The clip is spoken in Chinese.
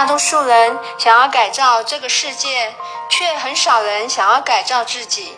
大多数人想要改造这个世界却很少人想要改造自己。